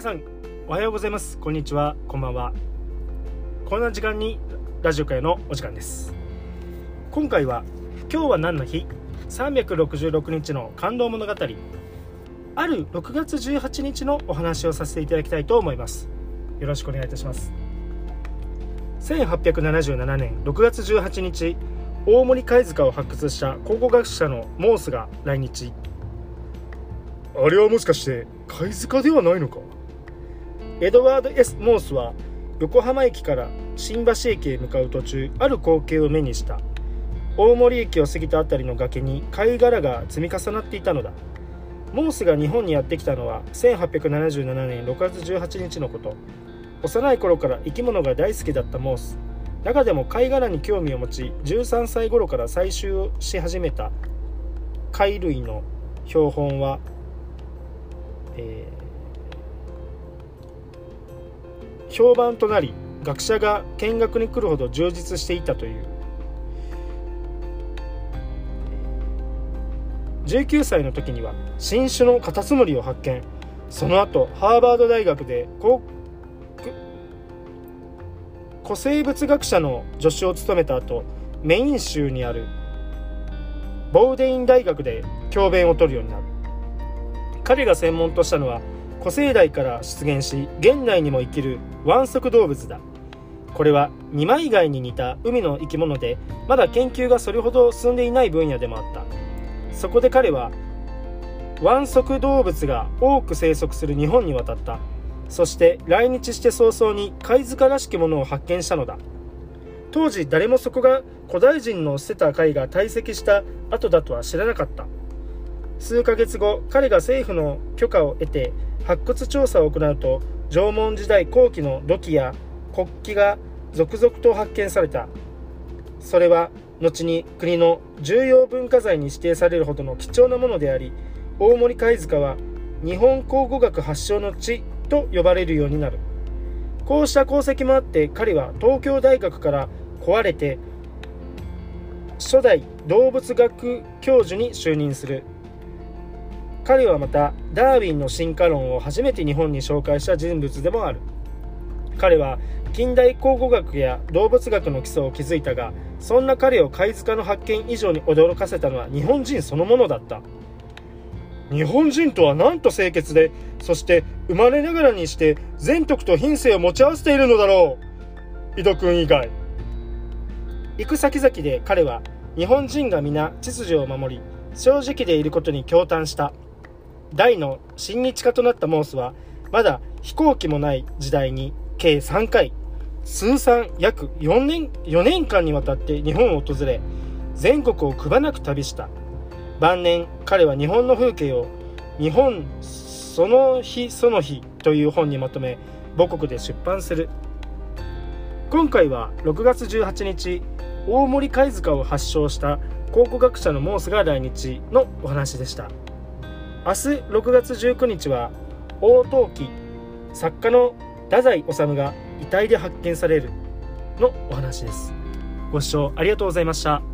皆さんおはようございます。こんにちは。こんばんは。こんな時間にラジオ会のお時間です。今回は今日は何の日？366日の感動物語。ある6月18日のお話をさせていただきたいと思います。よろしくお願いいたします。1877年6月18日大森貝塚を発掘した考古学者のモースが来日。あれはもしかして貝塚ではないのか？エドワード・ S・ モースは横浜駅から新橋駅へ向かう途中ある光景を目にした。大森駅を過ぎた辺りの崖に貝殻が積み重なっていたのだ。モースが日本にやってきたのは1877年6月18日のこと。幼い頃から生き物が大好きだったモース。中でも貝殻に興味を持ち13歳頃から採集をし始めた。貝類の標本は、えー、評判となり学者が見学に来るほど充実していたという。19歳の時には新種のカタツムリを発見。その後ハーバード大学で古生物学者の助手を務めた後メイン州にあるボウデイン大学で教鞭を取るようになる。彼が専門としたのは古生代から出現し現代にも生きる腕足動物だ。これは二枚貝に似た海の生き物でまだ研究がそれほど進んでいない分野でもあった。そこで彼は腕足動物が多く生息する日本に渡った。そして来日して早々に貝塚らしきものを発見したのだ。当時誰もそこが古代人の捨てた貝が堆積した後だとは知らなかった。数ヶ月後彼が政府の許可を得て発掘調査を行うと縄文時代後期の土器や国旗が続々と発見されたそれは後に国の重要文化財に指定されるほどの貴重なものであり大森貝塚は日本考古学発祥の地と呼ばれるようになる。こうした功績もあって彼は東京大学から壊れて初代動物学教授に就任する。彼はまたダーウィンの進化論を初めて日本に紹介した人物でもある。彼は近代考古学や動物学の基礎を築いたがそんな彼を貝塚の発見以上に驚かせたのは日本人そのものだった。日本人とはなんと清潔でそして生まれながらにして善徳と品性を持ち合わせているのだろう。井戸君以外。行く先々で彼は日本人が皆秩序を守り正直でいることに驚嘆した。大の親日家となったモースはまだ飛行機もない時代に計3回通算約4年 ,4 年間にわたって日本を訪れ全国をくばなく旅した。晩年彼は日本の風景を日本その日その日という本にまとめ母国で出版する。今回は6月18日大森貝塚を発祥した考古学者のモースが来日のお話でした。明日6月19日は大陶器作家の太宰治が遺体で発見されるのお話です。ご視聴ありがとうございました。